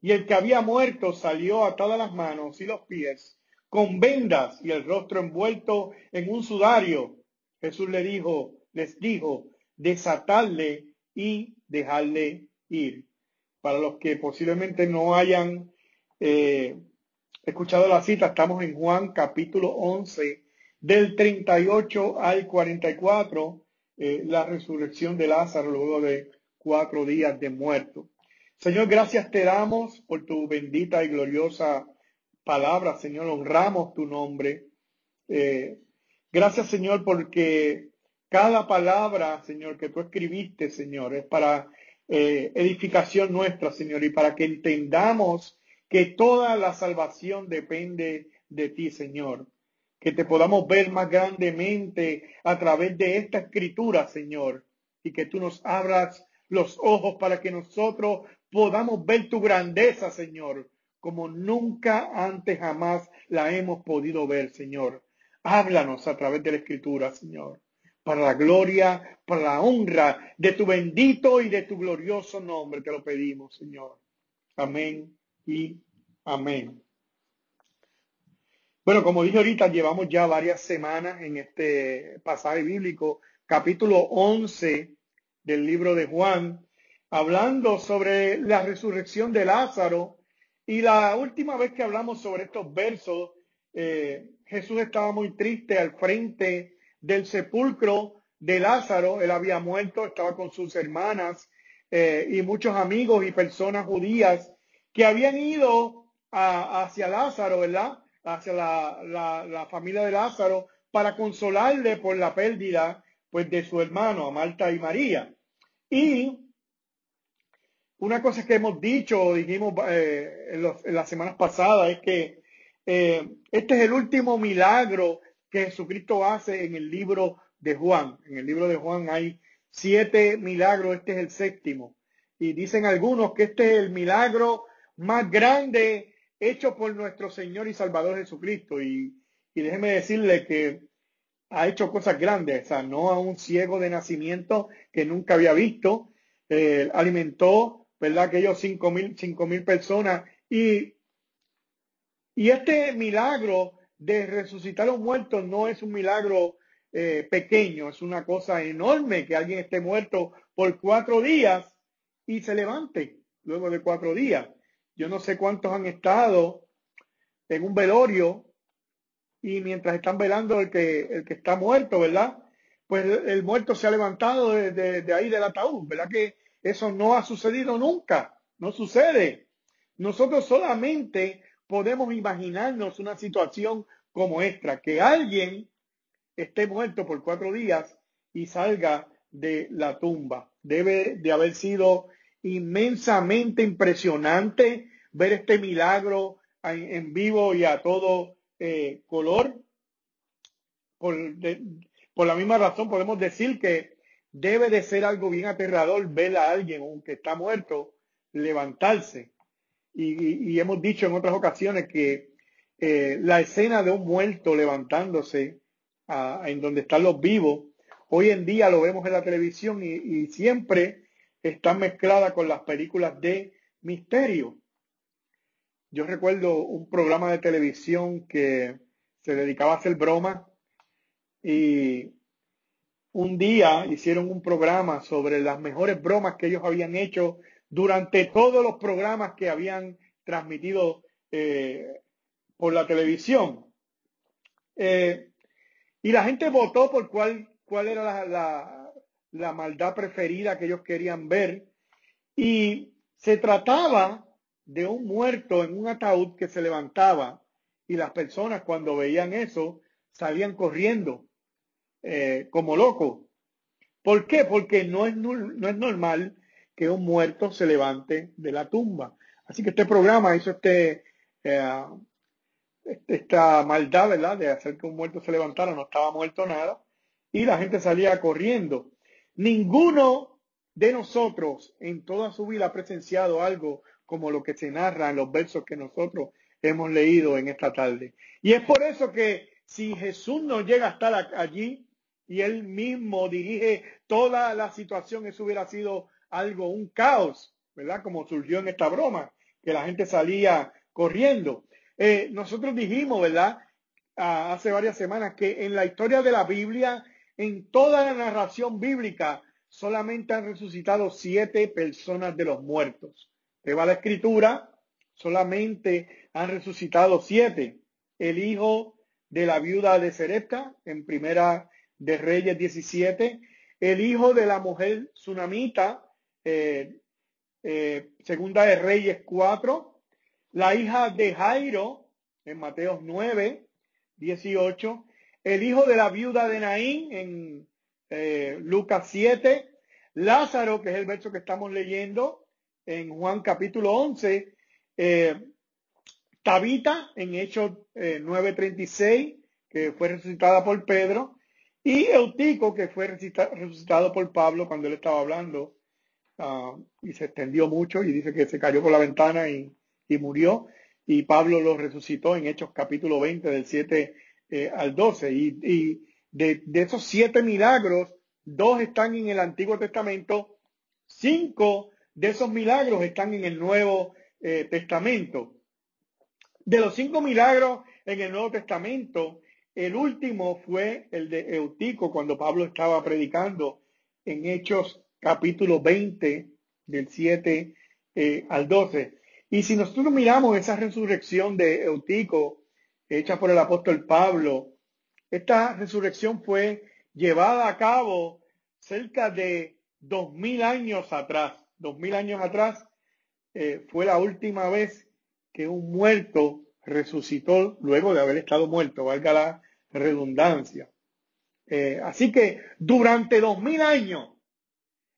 Y el que había muerto salió atadas las manos y los pies, con vendas y el rostro envuelto en un sudario. Jesús le dijo, les dijo, desatarle y dejarle ir. Para los que posiblemente no hayan eh, escuchado la cita, estamos en Juan capítulo 11, del 38 al 44, eh, la resurrección de Lázaro luego de cuatro días de muerto. Señor, gracias te damos por tu bendita y gloriosa palabra, Señor. Honramos tu nombre. Eh, gracias, Señor, porque cada palabra, Señor, que tú escribiste, Señor, es para eh, edificación nuestra, Señor, y para que entendamos que toda la salvación depende de ti, Señor. Que te podamos ver más grandemente a través de esta escritura, Señor, y que tú nos abras los ojos para que nosotros podamos ver tu grandeza, Señor, como nunca antes jamás la hemos podido ver, Señor. Háblanos a través de la Escritura, Señor, para la gloria, para la honra de tu bendito y de tu glorioso nombre, te lo pedimos, Señor. Amén y amén. Bueno, como dije ahorita, llevamos ya varias semanas en este pasaje bíblico, capítulo 11 del libro de Juan, hablando sobre la resurrección de Lázaro. Y la última vez que hablamos sobre estos versos, eh, Jesús estaba muy triste al frente del sepulcro de Lázaro. Él había muerto, estaba con sus hermanas eh, y muchos amigos y personas judías que habían ido hacia Lázaro, ¿verdad? Hacia la, la, familia de Lázaro para consolarle por la pérdida pues de su hermano, a Marta y María. Y una cosa que hemos dicho, dijimos eh, en, las semanas pasadas, es que eh, este es el último milagro que Jesucristo hace en el libro de Juan. En el libro de Juan hay siete milagros, este es el séptimo. Y dicen algunos que este es el milagro más grande hecho por nuestro Señor y Salvador Jesucristo. Y, y déjeme decirle que ha hecho cosas grandes, o sea, no a un ciego de nacimiento que nunca había visto, eh, alimentó ¿verdad? Aquellos cinco mil, cinco mil personas. Y, y este milagro de resucitar a los muertos no es un milagro eh, pequeño, es una cosa enorme que alguien esté muerto por cuatro días y se levante luego de cuatro días. Yo no sé cuántos han estado en un velorio y mientras están velando el que, el que está muerto, ¿verdad? Pues el, muerto se ha levantado de, de ahí del ataúd, ¿verdad? Que eso no ha sucedido nunca, no sucede. Nosotros solamente podemos imaginarnos una situación como esta, que alguien esté muerto por cuatro días y salga de la tumba. Debe de haber sido inmensamente impresionante ver este milagro en, vivo y a todo eh, color. por la misma razón podemos decir que debe de ser algo bien aterrador ver a alguien, aunque está muerto, levantarse. Y, hemos dicho en otras ocasiones que eh, la escena de un muerto levantándose en donde están los vivos, hoy en día lo vemos en la televisión y, y siempre está mezclada con las películas de misterio. Yo recuerdo un programa de televisión que se dedicaba a hacer bromas y un día hicieron un programa sobre las mejores bromas que ellos habían hecho durante todos los programas que habían transmitido eh, por la televisión. Eh, y la gente votó por cuál, cuál era la, la maldad preferida que ellos querían ver. Y se trataba de un muerto en un ataúd que se levantaba y las personas cuando veían eso salían corriendo eh, como loco. ¿Por qué? Porque no es, no es normal que un muerto se levante de la tumba. Así que este programa hizo este, eh, este, esta maldad, ¿verdad? De hacer que un muerto se levantara, no estaba muerto nada, y la gente salía corriendo. Ninguno de nosotros en toda su vida ha presenciado algo como lo que se narra en los versos que nosotros hemos leído en esta tarde. Y es por eso que si Jesús no llega a estar allí y él mismo dirige toda la situación, eso hubiera sido algo, un caos, ¿verdad? Como surgió en esta broma, que la gente salía corriendo. Eh, nosotros dijimos, ¿verdad? hace varias semanas que en la historia de la Biblia, en toda la narración bíblica, solamente han resucitado siete personas de los muertos. Te va la escritura, solamente han resucitado siete. El hijo de la viuda de Serepta, en primera de Reyes 17, el hijo de la mujer tsunamita, eh, eh, segunda de Reyes 4, la hija de Jairo, en Mateos 9, 18, el hijo de la viuda de Naín, en eh, Lucas 7, Lázaro, que es el verso que estamos leyendo, en Juan capítulo 11, Tabita en Hechos 9:36, que fue resucitada por Pedro, y Eutico, que fue resucitado por Pablo cuando él estaba hablando, ah, y se extendió mucho, y dice que se cayó por la ventana y, murió, y Pablo lo resucitó en Hechos capítulo 20, del 7 eh, al 12, y, de, esos siete milagros, dos están en el Antiguo Testamento, cinco de esos milagros están en el Nuevo eh, Testamento. De los cinco milagros en el Nuevo Testamento, el último fue el de Eutico cuando Pablo estaba predicando en Hechos capítulo 20 del 7 eh, al 12. Y si nosotros miramos esa resurrección de Eutico hecha por el apóstol Pablo, esta resurrección fue llevada a cabo cerca de dos mil años atrás. Dos mil años atrás eh, fue la última vez que un muerto resucitó luego de haber estado muerto, valga la redundancia. Eh, así que durante dos mil años,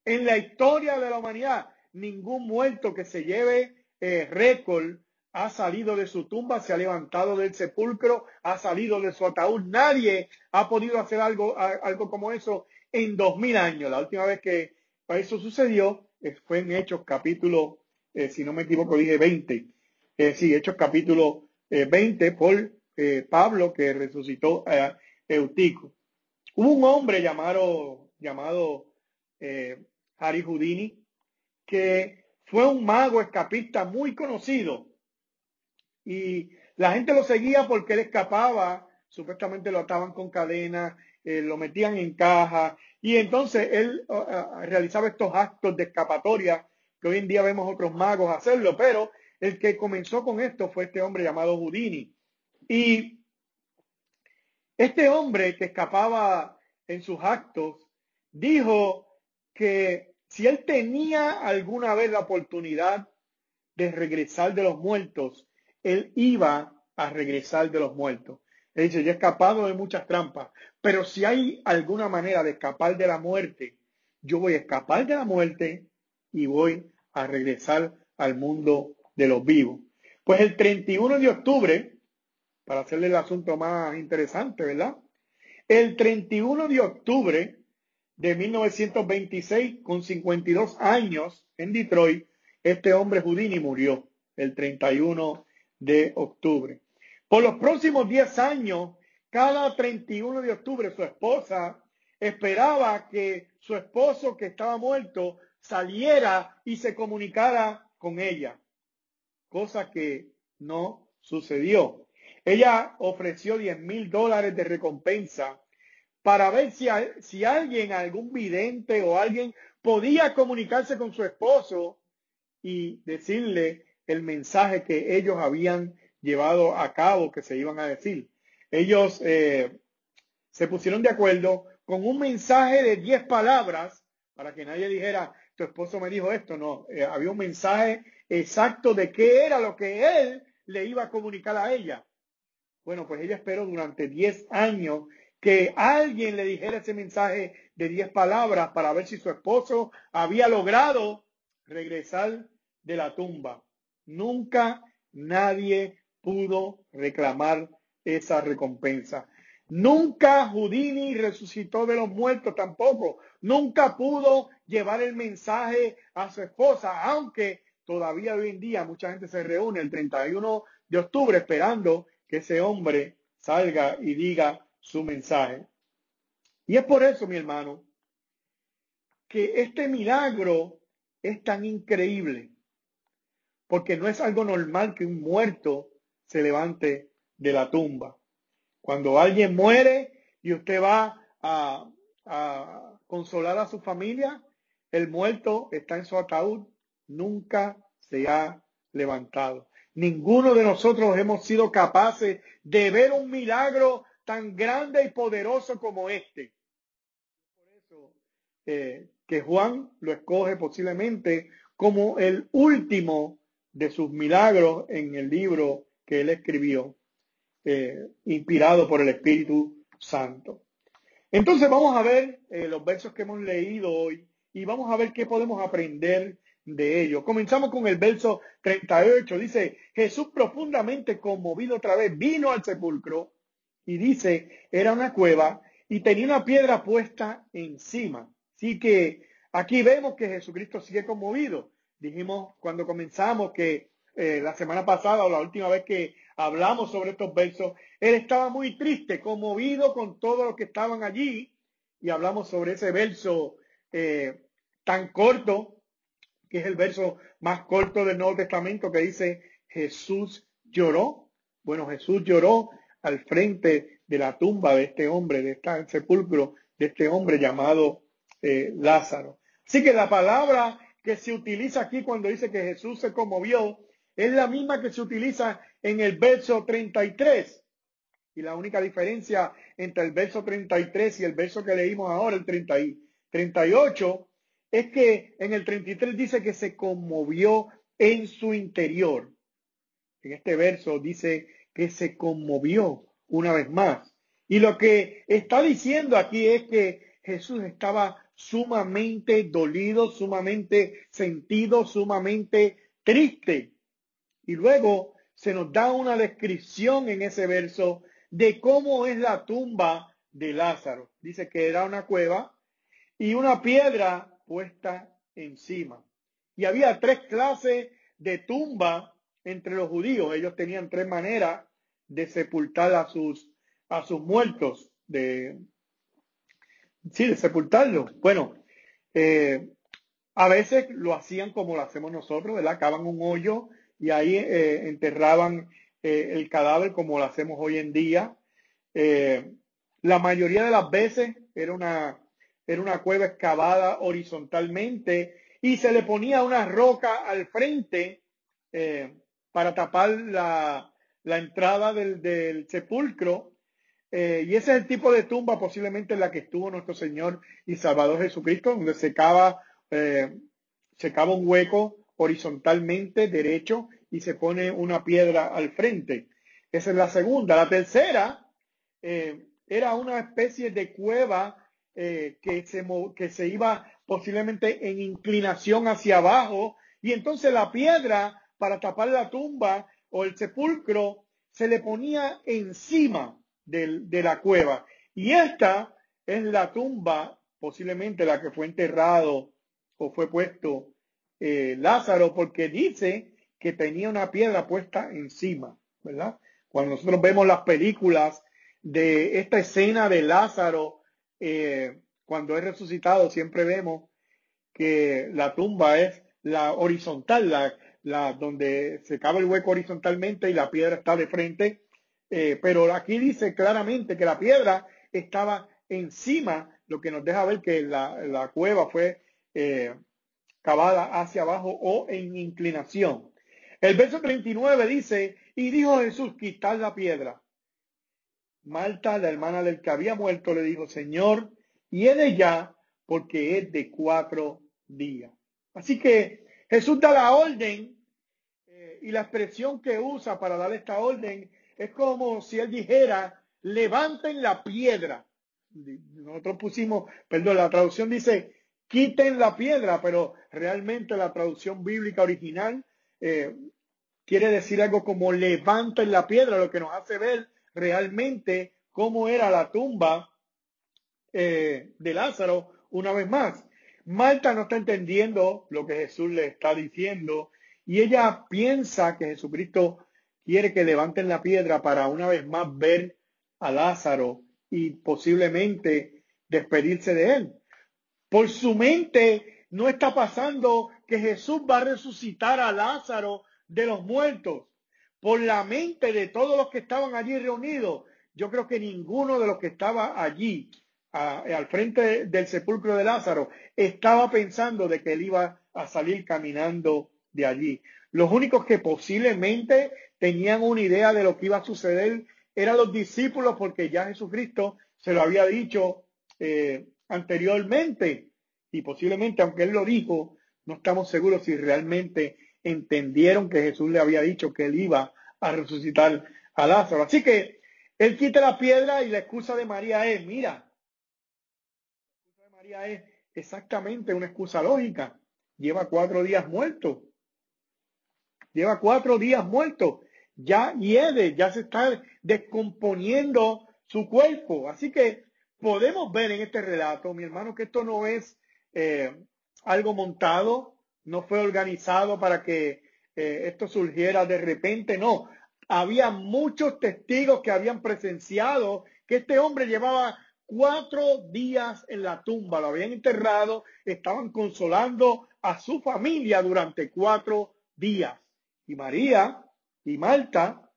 en la historia de la humanidad, ningún muerto que se lleve eh, récord ha salido de su tumba, se ha levantado del sepulcro, ha salido de su ataúd. Nadie ha podido hacer algo, algo como eso en dos mil años. La última vez que eso sucedió eh, fue en Hechos capítulo, si no me equivoco, dije 20 eh, sí, Hechos capítulo 20 eh, por eh, Pablo que resucitó a Eutico. Hubo un hombre llamado, llamado eh, Harry Houdini que fue un mago escapista muy conocido y la gente lo seguía porque él escapaba, supuestamente lo ataban con cadenas, lo metían en caja y entonces él realizaba estos actos de escapatoria que hoy en día vemos otros magos hacerlo, pero el que comenzó con esto fue este hombre llamado Houdini. Y este hombre que escapaba en sus actos dijo que si él tenía alguna vez la oportunidad de regresar de los muertos, él iba a regresar de los muertos. Él dice, yo he escapado de muchas trampas, pero si hay alguna manera de escapar de la muerte, yo voy a escapar de la muerte y voy a regresar al mundo de los vivos. Pues el 31 de octubre, para hacerle el asunto más interesante, ¿verdad? El 31 de octubre de 1926, con 52 años en Detroit, este hombre Houdini murió el 31 de octubre. Por los próximos 10 años, cada 31 de octubre, su esposa esperaba que su esposo que estaba muerto saliera y se comunicara con ella cosa que no sucedió. Ella ofreció 10 mil dólares de recompensa para ver si, si alguien, algún vidente o alguien podía comunicarse con su esposo y decirle el mensaje que ellos habían llevado a cabo, que se iban a decir. Ellos eh, se pusieron de acuerdo con un mensaje de 10 palabras para que nadie dijera, tu esposo me dijo esto. No, eh, había un mensaje exacto de qué era lo que él le iba a comunicar a ella. Bueno, pues ella esperó durante 10 años que alguien le dijera ese mensaje de 10 palabras para ver si su esposo había logrado regresar de la tumba. Nunca nadie pudo reclamar esa recompensa. Nunca Houdini resucitó de los muertos tampoco. Nunca pudo llevar el mensaje a su esposa, aunque todavía hoy en día mucha gente se reúne el 31 de octubre esperando que ese hombre salga y diga su mensaje. Y es por eso, mi hermano, que este milagro es tan increíble, porque no es algo normal que un muerto se levante de la tumba. Cuando alguien muere y usted va a, consolar a su familia, el muerto está en su ataúd, nunca se ha levantado. Ninguno de nosotros hemos sido capaces de ver un milagro tan grande y poderoso como este. Por eso eh, que Juan lo escoge posiblemente como el último de sus milagros en el libro que él escribió. Eh, inspirado por el Espíritu Santo. Entonces vamos a ver eh, los versos que hemos leído hoy y vamos a ver qué podemos aprender de ellos. Comenzamos con el verso 38. Dice, Jesús profundamente conmovido otra vez vino al sepulcro y dice, era una cueva y tenía una piedra puesta encima. Así que aquí vemos que Jesucristo sigue conmovido. Dijimos cuando comenzamos que eh, la semana pasada o la última vez que hablamos sobre estos versos, él estaba muy triste, conmovido con todos los que estaban allí, y hablamos sobre ese verso eh, tan corto, que es el verso más corto del Nuevo Testamento, que dice, Jesús lloró. Bueno, Jesús lloró al frente de la tumba de este hombre, de este sepulcro, de este hombre llamado eh, Lázaro. Así que la palabra que se utiliza aquí cuando dice que Jesús se conmovió es la misma que se utiliza en el verso 33. Y la única diferencia entre el verso 33 y el verso que leímos ahora, el 30 38, es que en el 33 dice que se conmovió en su interior. En este verso dice que se conmovió una vez más. Y lo que está diciendo aquí es que Jesús estaba sumamente dolido, sumamente sentido, sumamente triste. Y luego se nos da una descripción en ese verso de cómo es la tumba de Lázaro. Dice que era una cueva y una piedra puesta encima. Y había tres clases de tumba entre los judíos. Ellos tenían tres maneras de sepultar a sus, a sus muertos, de, sí, de sepultarlos. Bueno, eh, a veces lo hacían como lo hacemos nosotros, ¿verdad? Cavan un hoyo y ahí eh, enterraban eh, el cadáver como lo hacemos hoy en día. La mayoría de las veces era una, era una cueva excavada horizontalmente y se le ponía una roca al frente para tapar la, la entrada del, del sepulcro. y ese es el tipo de tumba posiblemente en la que estuvo nuestro Señor y Salvador Jesucristo, donde se cava, cava un hueco horizontalmente derecho y se pone una piedra al frente. Esa es la segunda. La tercera eh, era una especie de cueva eh, que, se, que se iba posiblemente en inclinación hacia abajo y entonces la piedra para tapar la tumba o el sepulcro se le ponía encima de la cueva. Y esta es la tumba, posiblemente la que fue enterrado o fue puesto eh, Lázaro porque dice que tenía una piedra puesta encima, ¿verdad? Cuando nosotros vemos las películas de esta escena de Lázaro, eh, cuando es resucitado, siempre vemos que la tumba es la horizontal, la, la donde se cabe el hueco horizontalmente y la piedra está de frente. Eh, pero aquí dice claramente que la piedra estaba encima, lo que nos deja ver que la, la cueva fue cavada hacia abajo o en inclinación. El verso 39 dice, y dijo Jesús, quitar la piedra. Marta, la hermana del que había muerto, le dijo, Señor, de ya, porque es de cuatro días. Así que Jesús da la orden eh, y la expresión que usa para dar esta orden es como si él dijera, levanten la piedra. Nosotros pusimos, perdón, la traducción dice, quiten la piedra, pero realmente la traducción bíblica original eh, quiere decir algo como levanten la piedra, lo que nos hace ver realmente cómo era la tumba eh, de Lázaro una vez más. Marta no está entendiendo lo que Jesús le está diciendo y ella piensa que Jesucristo quiere que levanten la piedra para una vez más ver a Lázaro y posiblemente despedirse de él. Por su mente no está pasando que Jesús va a resucitar a Lázaro de los muertos. Por la mente de todos los que estaban allí reunidos, yo creo que ninguno de los que estaba allí al frente del sepulcro de Lázaro estaba pensando de que él iba a salir caminando de allí. Los únicos que posiblemente tenían una idea de lo que iba a suceder eran los discípulos porque ya Jesucristo se lo había dicho eh, anteriormente y posiblemente aunque él lo dijo, no estamos seguros si realmente entendieron que Jesús le había dicho que él iba a resucitar a Lázaro. Así que él quita la piedra y la excusa de María es, mira, María es exactamente una excusa lógica. Lleva cuatro días muerto. Lleva cuatro días muerto. Ya hiede, ya se está descomponiendo su cuerpo. Así que podemos ver en este relato, mi hermano, que esto no es eh, algo montado, no fue organizado para que eh, esto surgiera de repente, no. Había muchos testigos que habían presenciado que este hombre llevaba cuatro días en la tumba, lo habían enterrado, estaban consolando a su familia durante cuatro días. Y María y Marta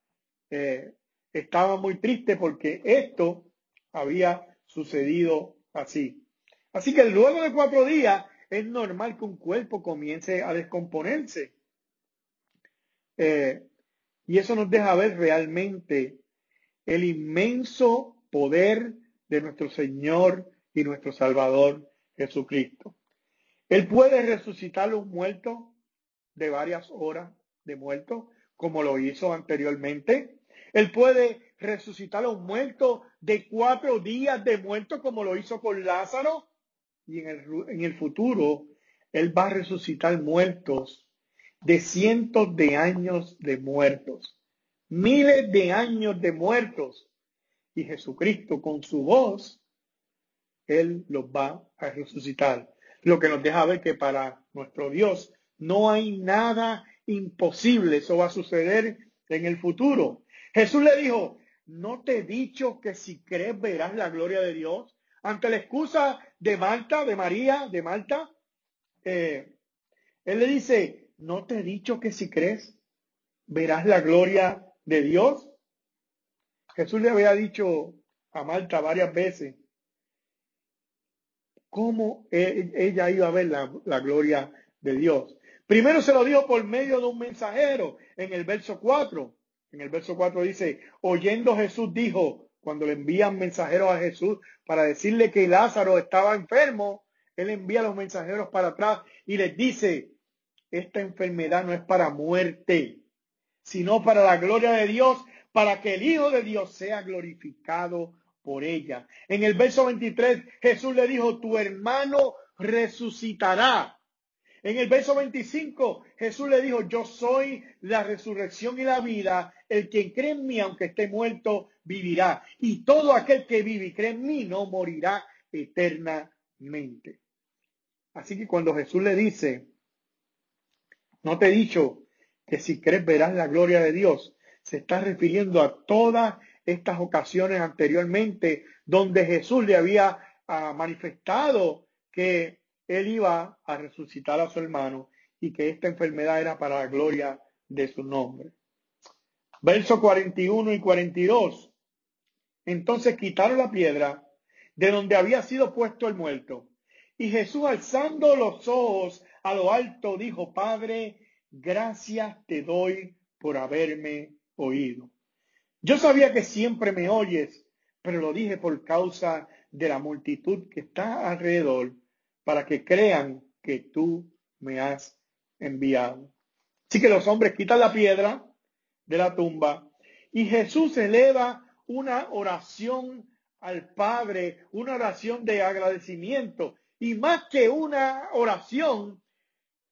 eh, estaban muy tristes porque esto había sucedido así. Así que luego de cuatro días es normal que un cuerpo comience a descomponerse. Eh, y eso nos deja ver realmente el inmenso poder de nuestro Señor y nuestro Salvador Jesucristo. Él puede resucitar a los muertos de varias horas de muertos, como lo hizo anteriormente. Él puede resucitar a los muertos de cuatro días de muertos, como lo hizo con Lázaro y en el, en el futuro Él va a resucitar muertos de cientos de años de muertos, miles de años de muertos. Y Jesucristo con su voz, Él los va a resucitar. Lo que nos deja ver que para nuestro Dios no hay nada imposible. Eso va a suceder en el futuro. Jesús le dijo, ¿no te he dicho que si crees verás la gloria de Dios? Ante la excusa de Marta, de María, de Marta, eh, él le dice, ¿no te he dicho que si crees verás la gloria de Dios? Jesús le había dicho a Marta varias veces cómo e, ella iba a ver la, la gloria de Dios. Primero se lo dijo por medio de un mensajero en el verso 4. En el verso 4 dice, oyendo Jesús dijo, cuando le envían mensajeros a Jesús para decirle que Lázaro estaba enfermo, él envía a los mensajeros para atrás y les dice, esta enfermedad no es para muerte, sino para la gloria de Dios, para que el Hijo de Dios sea glorificado por ella. En el verso 23, Jesús le dijo, tu hermano resucitará. En el verso 25, Jesús le dijo, yo soy la resurrección y la vida. El que cree en mí, aunque esté muerto, vivirá. Y todo aquel que vive y cree en mí, no morirá eternamente. Así que cuando Jesús le dice, no te he dicho que si crees verás la gloria de Dios, se está refiriendo a todas estas ocasiones anteriormente donde Jesús le había ah, manifestado que él iba a resucitar a su hermano y que esta enfermedad era para la gloria de su nombre. Verso 41 y 42. Entonces quitaron la piedra de donde había sido puesto el muerto. Y Jesús alzando los ojos a lo alto dijo, Padre, gracias te doy por haberme oído. Yo sabía que siempre me oyes, pero lo dije por causa de la multitud que está alrededor para que crean que tú me has enviado. Así que los hombres quitan la piedra de la tumba y Jesús eleva una oración al Padre, una oración de agradecimiento. Y más que una oración,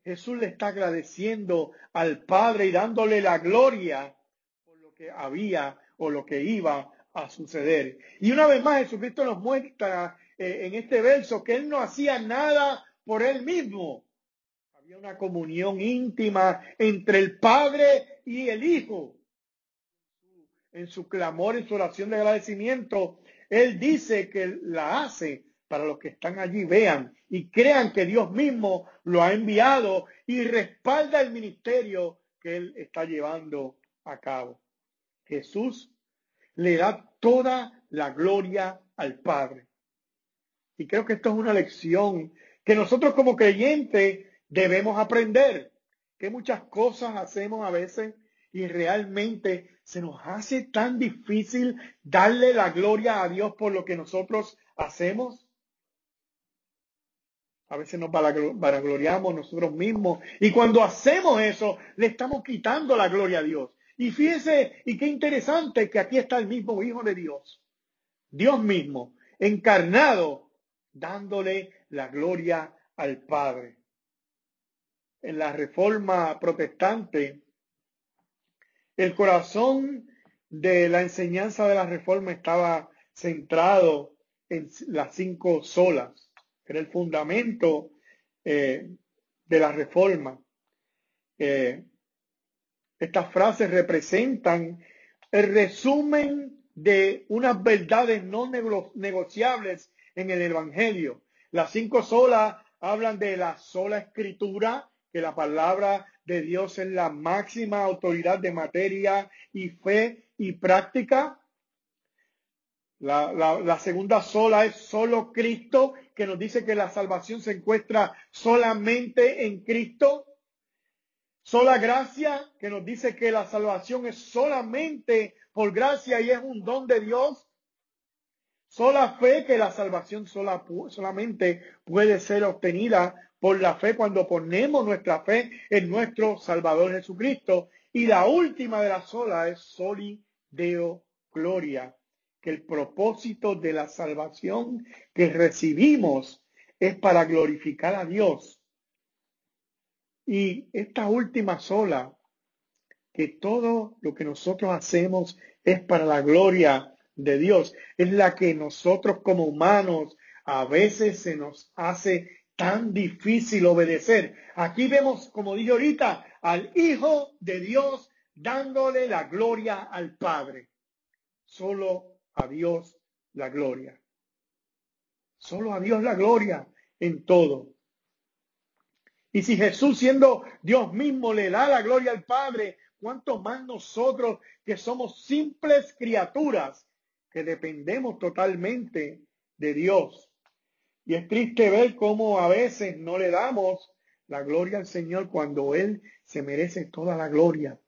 Jesús le está agradeciendo al Padre y dándole la gloria por lo que había o lo que iba a suceder. Y una vez más Jesucristo nos muestra eh, en este verso que Él no hacía nada por Él mismo. Había una comunión íntima entre el Padre y el Hijo. En su clamor, en su oración de agradecimiento, Él dice que la hace para los que están allí vean y crean que Dios mismo lo ha enviado y respalda el ministerio que Él está llevando a cabo. Jesús le da toda la gloria al Padre. Y creo que esto es una lección que nosotros como creyentes debemos aprender, que muchas cosas hacemos a veces y realmente se nos hace tan difícil darle la gloria a Dios por lo que nosotros hacemos. A veces nos vanagloriamos nosotros mismos. Y cuando hacemos eso, le estamos quitando la gloria a Dios. Y fíjese, y qué interesante que aquí está el mismo Hijo de Dios. Dios mismo, encarnado, dándole la gloria al Padre. En la reforma protestante, el corazón de la enseñanza de la reforma estaba centrado en las cinco solas era el fundamento eh, de la reforma. Eh, estas frases representan el resumen de unas verdades no negociables en el Evangelio. Las cinco solas hablan de la sola escritura, que la palabra de Dios es la máxima autoridad de materia y fe y práctica. La, segunda sola es solo Cristo, que nos dice que la salvación se encuentra solamente en Cristo. Sola gracia, que nos dice que la salvación es solamente por gracia y es un don de Dios. Sola fe, que la salvación sola, solamente puede ser obtenida por la fe cuando ponemos nuestra fe en nuestro Salvador Jesucristo. Y la última de las solas es soli Deo Gloria que el propósito de la salvación que recibimos es para glorificar a Dios. Y esta última sola, que todo lo que nosotros hacemos es para la gloria de Dios, es la que nosotros como humanos a veces se nos hace tan difícil obedecer. Aquí vemos, como dije ahorita, al Hijo de Dios dándole la gloria al Padre. Solo a Dios la gloria. Solo a Dios la gloria en todo. Y si Jesús siendo Dios mismo le da la gloria al Padre, ¿cuánto más nosotros que somos simples criaturas que dependemos totalmente de Dios? Y es triste ver cómo a veces no le damos la gloria al Señor cuando Él se merece toda la gloria.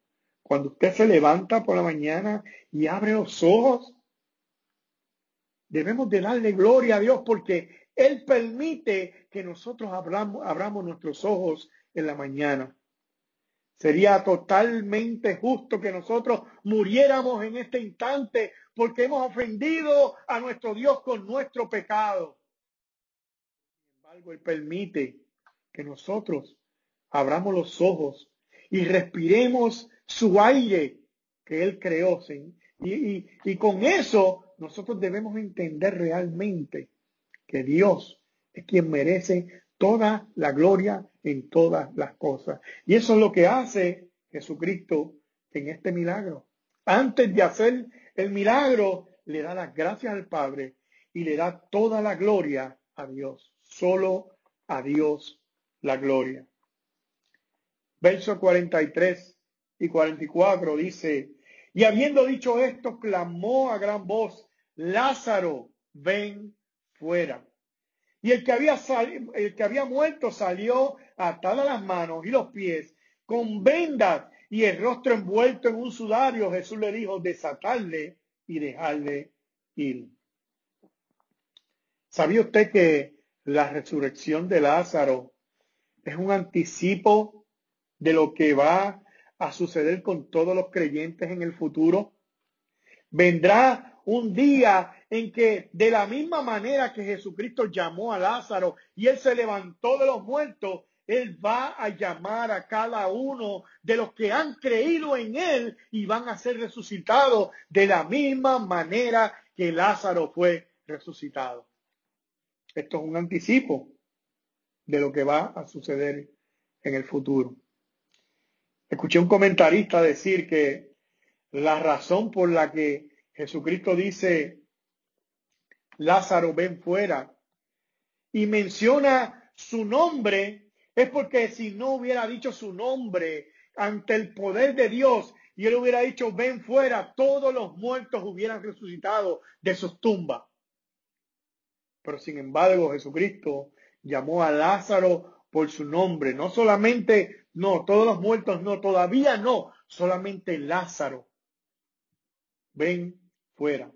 Cuando usted se levanta por la mañana y abre los ojos, Debemos de darle gloria a Dios porque Él permite que nosotros abramos, abramos nuestros ojos en la mañana. Sería totalmente justo que nosotros muriéramos en este instante porque hemos ofendido a nuestro Dios con nuestro pecado. Embargo, Él permite que nosotros abramos los ojos y respiremos su aire que Él creó. Y, y con eso nosotros debemos entender realmente que Dios es quien merece toda la gloria en todas las cosas. Y eso es lo que hace Jesucristo en este milagro. Antes de hacer el milagro, le da las gracias al Padre y le da toda la gloria a Dios. Solo a Dios la gloria. Verso 43 y 44 dice, y habiendo dicho esto, clamó a gran voz, Lázaro, ven fuera. Y el que había, el que había muerto salió atada las manos y los pies, con vendas y el rostro envuelto en un sudario. Jesús le dijo, desatarle y dejarle ir. ¿Sabía usted que la resurrección de Lázaro es un anticipo de lo que va a suceder con todos los creyentes en el futuro. Vendrá un día en que de la misma manera que Jesucristo llamó a Lázaro y él se levantó de los muertos, Él va a llamar a cada uno de los que han creído en Él y van a ser resucitados de la misma manera que Lázaro fue resucitado. Esto es un anticipo de lo que va a suceder en el futuro. Escuché un comentarista decir que la razón por la que Jesucristo dice, Lázaro, ven fuera, y menciona su nombre, es porque si no hubiera dicho su nombre ante el poder de Dios y él hubiera dicho, ven fuera, todos los muertos hubieran resucitado de sus tumbas. Pero sin embargo, Jesucristo llamó a Lázaro por su nombre. No solamente, no, todos los muertos no, todavía no, solamente Lázaro. Ven fuera.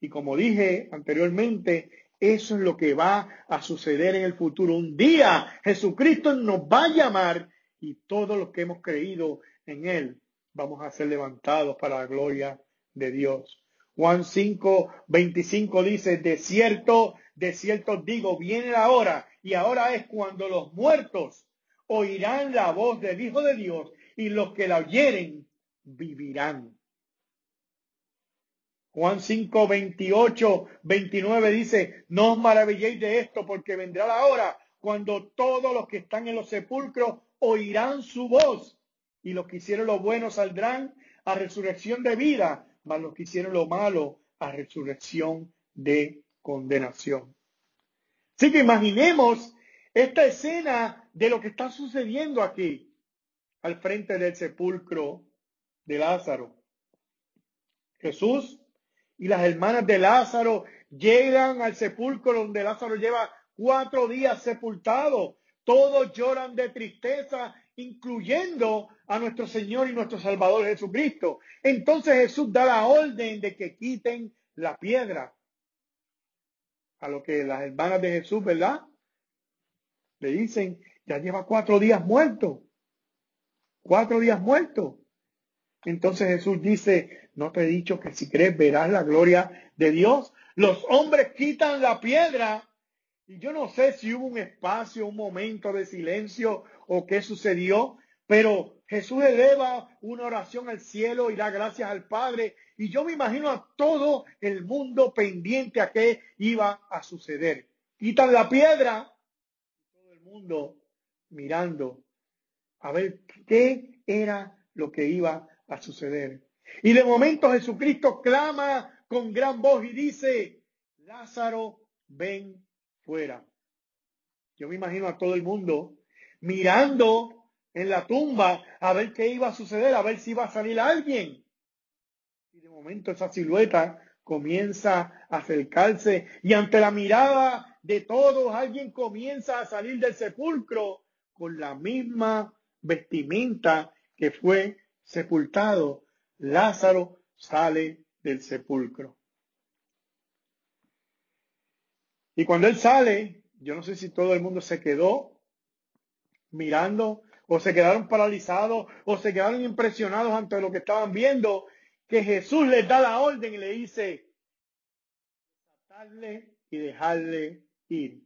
Y como dije anteriormente, eso es lo que va a suceder en el futuro. Un día Jesucristo nos va a llamar y todos los que hemos creído en Él vamos a ser levantados para la gloria de Dios. Juan 5, 25 dice, de cierto, de cierto digo, viene la hora y ahora es cuando los muertos oirán la voz del Hijo de Dios y los que la oyeren vivirán. Juan 5, 28, 29 dice, no os maravilléis de esto porque vendrá la hora cuando todos los que están en los sepulcros oirán su voz y los que hicieron lo bueno saldrán a resurrección de vida mas los que hicieron lo malo a resurrección de condenación. Así que imaginemos esta escena de lo que está sucediendo aquí, al frente del sepulcro de Lázaro. Jesús y las hermanas de Lázaro llegan al sepulcro donde Lázaro lleva cuatro días sepultado. Todos lloran de tristeza incluyendo a nuestro Señor y nuestro Salvador Jesucristo. Entonces Jesús da la orden de que quiten la piedra. A lo que las hermanas de Jesús, ¿verdad? Le dicen, ya lleva cuatro días muerto. Cuatro días muerto. Entonces Jesús dice, no te he dicho que si crees verás la gloria de Dios. Los hombres quitan la piedra. Y yo no sé si hubo un espacio, un momento de silencio o qué sucedió, pero Jesús eleva una oración al cielo y da gracias al Padre. Y yo me imagino a todo el mundo pendiente a qué iba a suceder. Quitan la piedra, todo el mundo mirando a ver qué era lo que iba a suceder. Y de momento Jesucristo clama con gran voz y dice, Lázaro, ven fuera. Yo me imagino a todo el mundo mirando en la tumba a ver qué iba a suceder, a ver si iba a salir alguien. Y de momento esa silueta comienza a acercarse y ante la mirada de todos alguien comienza a salir del sepulcro con la misma vestimenta que fue sepultado. Lázaro sale del sepulcro. Y cuando él sale, yo no sé si todo el mundo se quedó mirando o se quedaron paralizados o se quedaron impresionados ante lo que estaban viendo, que Jesús les da la orden y le dice, desatarle y dejarle ir.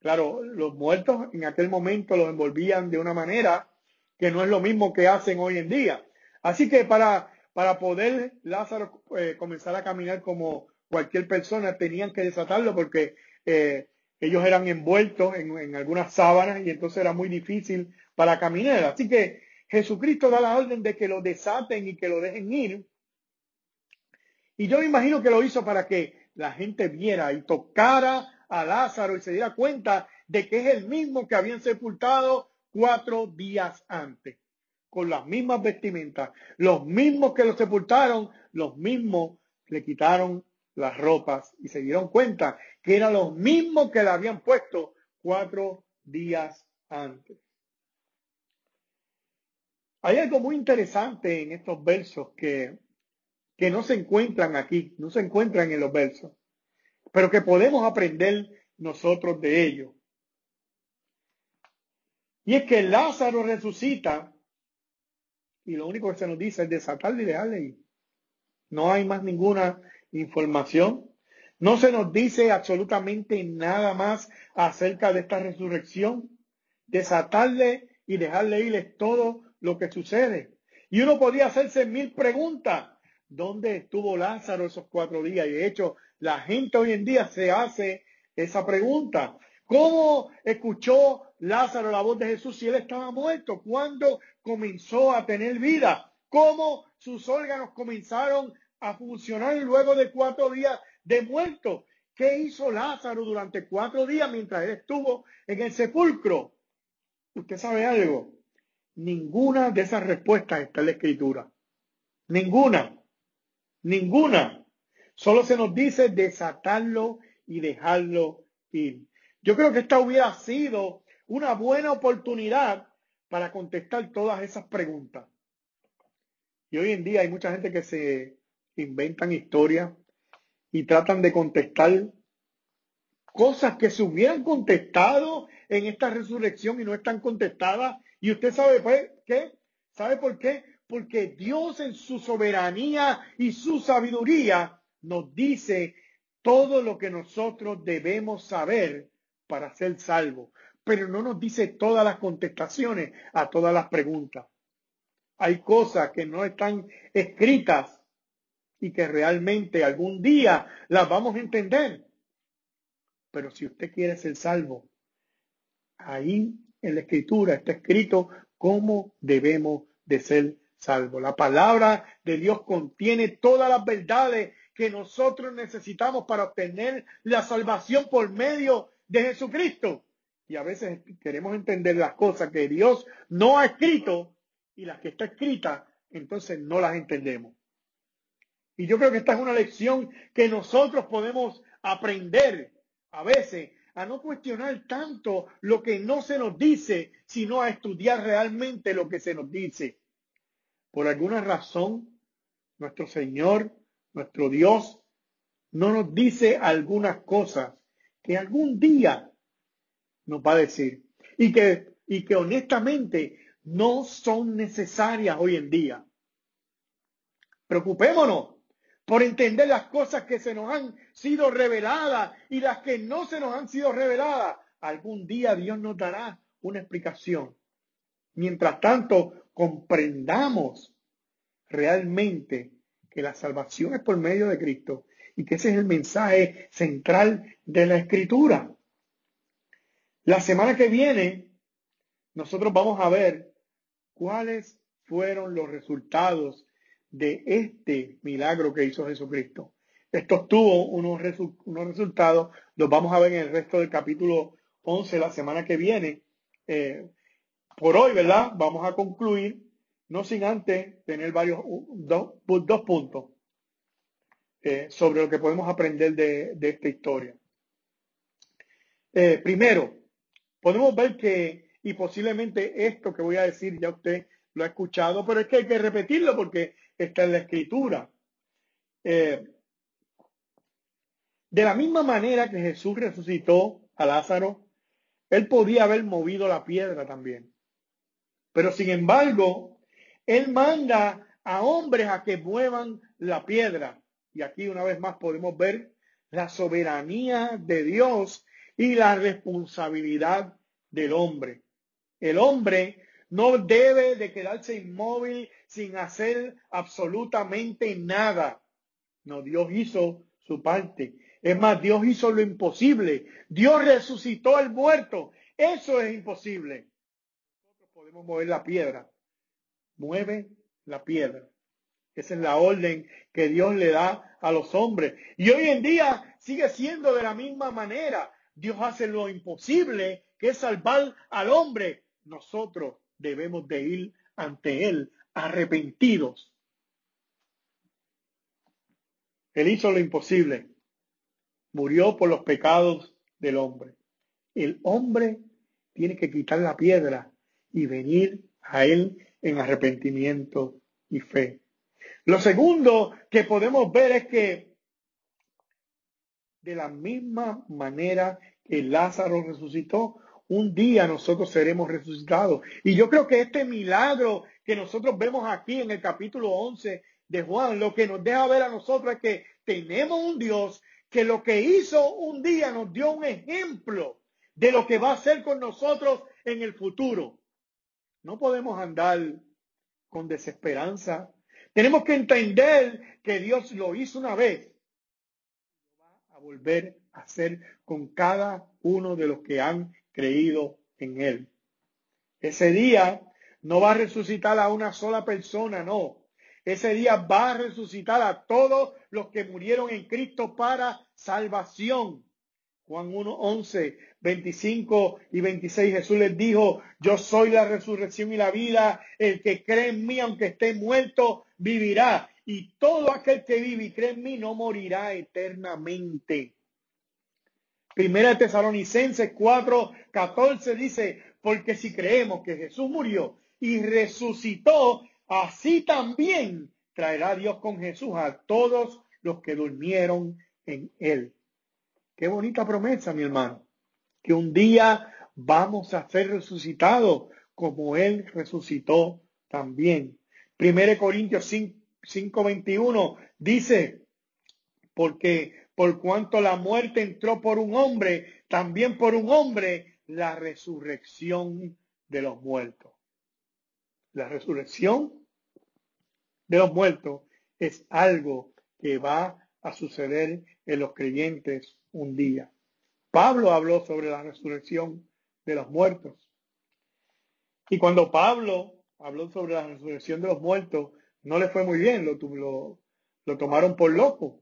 Claro, los muertos en aquel momento los envolvían de una manera que no es lo mismo que hacen hoy en día. Así que para, para poder Lázaro eh, comenzar a caminar como cualquier persona, tenían que desatarlo porque eh, ellos eran envueltos en, algunas sábanas y entonces era muy difícil para caminar. Así que Jesucristo da la orden de que lo desaten y que lo dejen ir. Y yo me imagino que lo hizo para que la gente viera y tocara a Lázaro y se diera cuenta de que es el mismo que habían sepultado cuatro días antes, con las mismas vestimentas, los mismos que lo sepultaron, los mismos le quitaron las ropas y se dieron cuenta que eran los mismos que le habían puesto cuatro días antes. Hay algo muy interesante en estos versos que, que no se encuentran aquí, no se encuentran en los versos, pero que podemos aprender nosotros de ellos. Y es que Lázaro resucita y lo único que se nos dice es desatarle y dejarle. No hay más ninguna información. No se nos dice absolutamente nada más acerca de esta resurrección. desatarle y dejarle irles todo lo que sucede. Y uno podía hacerse mil preguntas. ¿Dónde estuvo Lázaro esos cuatro días? Y de hecho, la gente hoy en día se hace esa pregunta. ¿Cómo escuchó Lázaro la voz de Jesús si él estaba muerto? ¿Cuándo comenzó a tener vida? ¿Cómo sus órganos comenzaron a funcionar luego de cuatro días de muerto? ¿Qué hizo Lázaro durante cuatro días mientras él estuvo en el sepulcro? ¿Usted sabe algo? Ninguna de esas respuestas está en la escritura. Ninguna. Ninguna. Solo se nos dice desatarlo y dejarlo ir. Yo creo que esta hubiera sido una buena oportunidad para contestar todas esas preguntas. Y hoy en día hay mucha gente que se inventan historias y tratan de contestar cosas que se hubieran contestado en esta resurrección y no están contestadas y usted sabe pues, qué? ¿Sabe por qué? Porque Dios en su soberanía y su sabiduría nos dice todo lo que nosotros debemos saber para ser salvos, pero no nos dice todas las contestaciones a todas las preguntas. Hay cosas que no están escritas y que realmente algún día las vamos a entender. Pero si usted quiere ser salvo, ahí en la escritura está escrito cómo debemos de ser salvos. La palabra de Dios contiene todas las verdades que nosotros necesitamos para obtener la salvación por medio de Jesucristo. Y a veces queremos entender las cosas que Dios no ha escrito y las que está escritas, entonces no las entendemos. Y yo creo que esta es una lección que nosotros podemos aprender a veces a no cuestionar tanto lo que no se nos dice, sino a estudiar realmente lo que se nos dice. Por alguna razón, nuestro Señor, nuestro Dios, no nos dice algunas cosas que algún día nos va a decir y que, y que honestamente no son necesarias hoy en día. Preocupémonos por entender las cosas que se nos han sido reveladas y las que no se nos han sido reveladas. Algún día Dios nos dará una explicación. Mientras tanto, comprendamos realmente que la salvación es por medio de Cristo y que ese es el mensaje central de la escritura. La semana que viene, nosotros vamos a ver cuáles fueron los resultados de este milagro que hizo Jesucristo. Esto tuvo unos, resultados, los vamos a ver en el resto del capítulo 11 la semana que viene. Eh, por hoy, ¿verdad? Vamos a concluir, no sin antes tener varios, dos, puntos eh, sobre lo que podemos aprender de, esta historia. Eh, primero, podemos ver que, y posiblemente esto que voy a decir ya usted lo ha escuchado, pero es que hay que repetirlo porque está en la escritura. Eh, de la misma manera que Jesús resucitó a Lázaro, él podía haber movido la piedra también. Pero sin embargo, él manda a hombres a que muevan la piedra. Y aquí una vez más podemos ver la soberanía de Dios y la responsabilidad del hombre. El hombre no debe de quedarse inmóvil sin hacer absolutamente nada. No, Dios hizo su parte. Es más, Dios hizo lo imposible. Dios resucitó al muerto. Eso es imposible. Nosotros podemos mover la piedra. Mueve la piedra. Esa es la orden que Dios le da a los hombres. Y hoy en día sigue siendo de la misma manera. Dios hace lo imposible, que es salvar al hombre. Nosotros debemos de ir ante Él arrepentidos. Él hizo lo imposible. Murió por los pecados del hombre. El hombre tiene que quitar la piedra y venir a Él en arrepentimiento y fe. Lo segundo que podemos ver es que de la misma manera que Lázaro resucitó, un día nosotros seremos resucitados. Y yo creo que este milagro que nosotros vemos aquí en el capítulo 11 de Juan, lo que nos deja ver a nosotros es que tenemos un Dios que lo que hizo un día nos dio un ejemplo de lo que va a hacer con nosotros en el futuro. No podemos andar con desesperanza. Tenemos que entender que Dios lo hizo una vez. Va a volver a hacer con cada uno de los que han creído en Él. Ese día no va a resucitar a una sola persona, no. Ese día va a resucitar a todos los que murieron en Cristo para salvación. Juan 1, 11, 25 y 26, Jesús les dijo, yo soy la resurrección y la vida, el que cree en mí, aunque esté muerto, vivirá. Y todo aquel que vive y cree en mí no morirá eternamente. Primera de Tesalonicenses 4, 14 dice, porque si creemos que Jesús murió y resucitó, así también traerá Dios con Jesús a todos los que durmieron en él. Qué bonita promesa, mi hermano, que un día vamos a ser resucitados como Él resucitó también. 1 Corintios 5, 21 dice, porque por cuanto la muerte entró por un hombre, también por un hombre la resurrección de los muertos. La resurrección de los muertos es algo que va a suceder en los creyentes un día. Pablo habló sobre la resurrección de los muertos. Y cuando Pablo habló sobre la resurrección de los muertos, no le fue muy bien, lo, lo, lo tomaron por loco.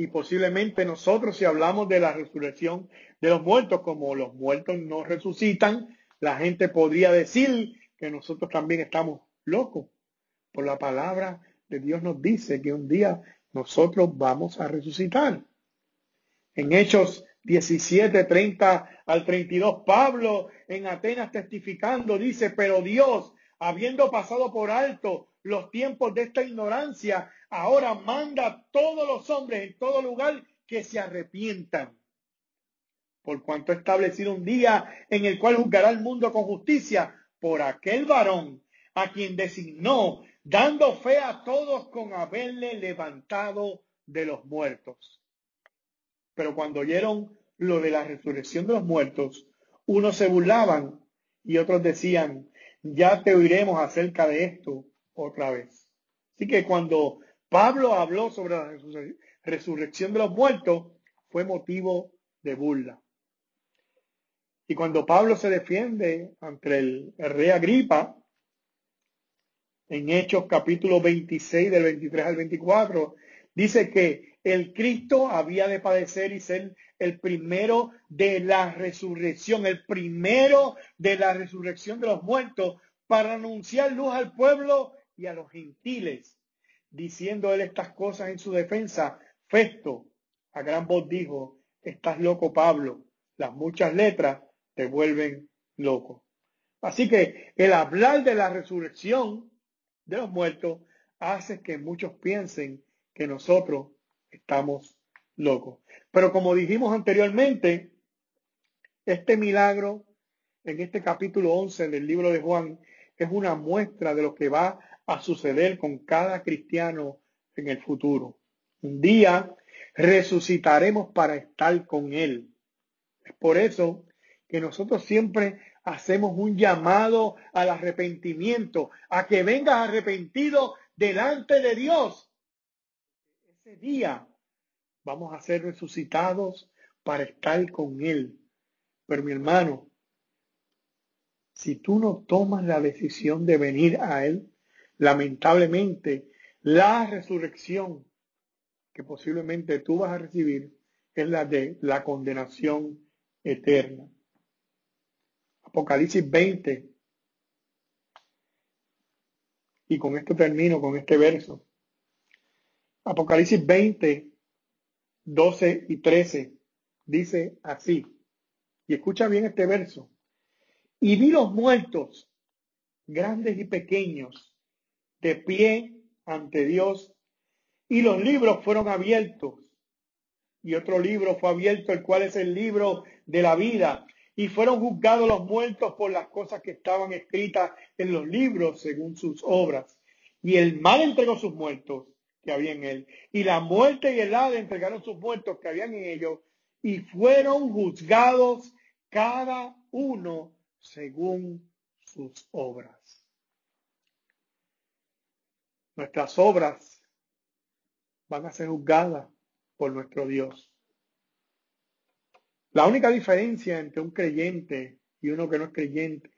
Y posiblemente nosotros si hablamos de la resurrección de los muertos, como los muertos no resucitan, la gente podría decir que nosotros también estamos locos. Por la palabra de Dios nos dice que un día nosotros vamos a resucitar. En Hechos 17, 30 al 32, Pablo en Atenas testificando dice, pero Dios, habiendo pasado por alto los tiempos de esta ignorancia, ahora manda a todos los hombres en todo lugar que se arrepientan. Por cuanto ha establecido un día en el cual juzgará el mundo con justicia por aquel varón a quien designó, dando fe a todos con haberle levantado de los muertos. Pero cuando oyeron lo de la resurrección de los muertos, unos se burlaban y otros decían, ya te oiremos acerca de esto otra vez. Así que cuando Pablo habló sobre la resurrección de los muertos, fue motivo de burla. Y cuando Pablo se defiende ante el, rey Agripa, en Hechos capítulo 26 del 23 al 24, dice que el Cristo había de padecer y ser el primero de la resurrección, el primero de la resurrección de los muertos, para anunciar luz al pueblo y a los gentiles. Diciendo él estas cosas en su defensa, Festo a gran voz dijo, estás loco Pablo, las muchas letras te vuelven loco. Así que el hablar de la resurrección de los muertos hace que muchos piensen que nosotros estamos locos. Pero como dijimos anteriormente, este milagro en este capítulo 11 del libro de Juan es una muestra de lo que va a suceder con cada cristiano en el futuro. Un día resucitaremos para estar con Él. Es por eso que nosotros siempre hacemos un llamado al arrepentimiento, a que vengas arrepentido delante de Dios ese día vamos a ser resucitados para estar con Él. Pero mi hermano, si tú no tomas la decisión de venir a Él, lamentablemente la resurrección que posiblemente tú vas a recibir es la de la condenación eterna. Apocalipsis 20. Y con esto termino, con este verso. Apocalipsis 20, 12 y 13 dice así, y escucha bien este verso, y vi los muertos, grandes y pequeños, de pie ante Dios, y los libros fueron abiertos, y otro libro fue abierto, el cual es el libro de la vida, y fueron juzgados los muertos por las cosas que estaban escritas en los libros según sus obras, y el mal entregó sus muertos que había en él. Y la muerte y el Hades entregaron sus muertos que habían en ellos y fueron juzgados cada uno según sus obras. Nuestras obras van a ser juzgadas por nuestro Dios. La única diferencia entre un creyente y uno que no es creyente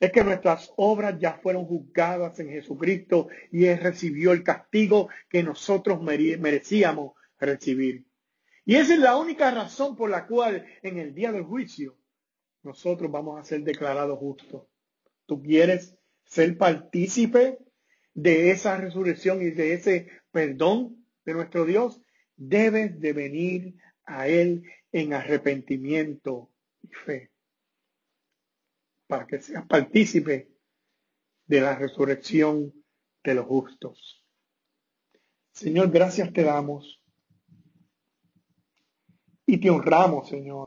es que nuestras obras ya fueron juzgadas en Jesucristo y Él recibió el castigo que nosotros merecíamos recibir. Y esa es la única razón por la cual en el día del juicio nosotros vamos a ser declarados justos. ¿Tú quieres ser partícipe de esa resurrección y de ese perdón de nuestro Dios? Debes de venir a Él en arrepentimiento y fe para que seas partícipe de la resurrección de los justos. Señor, gracias te damos y te honramos, Señor,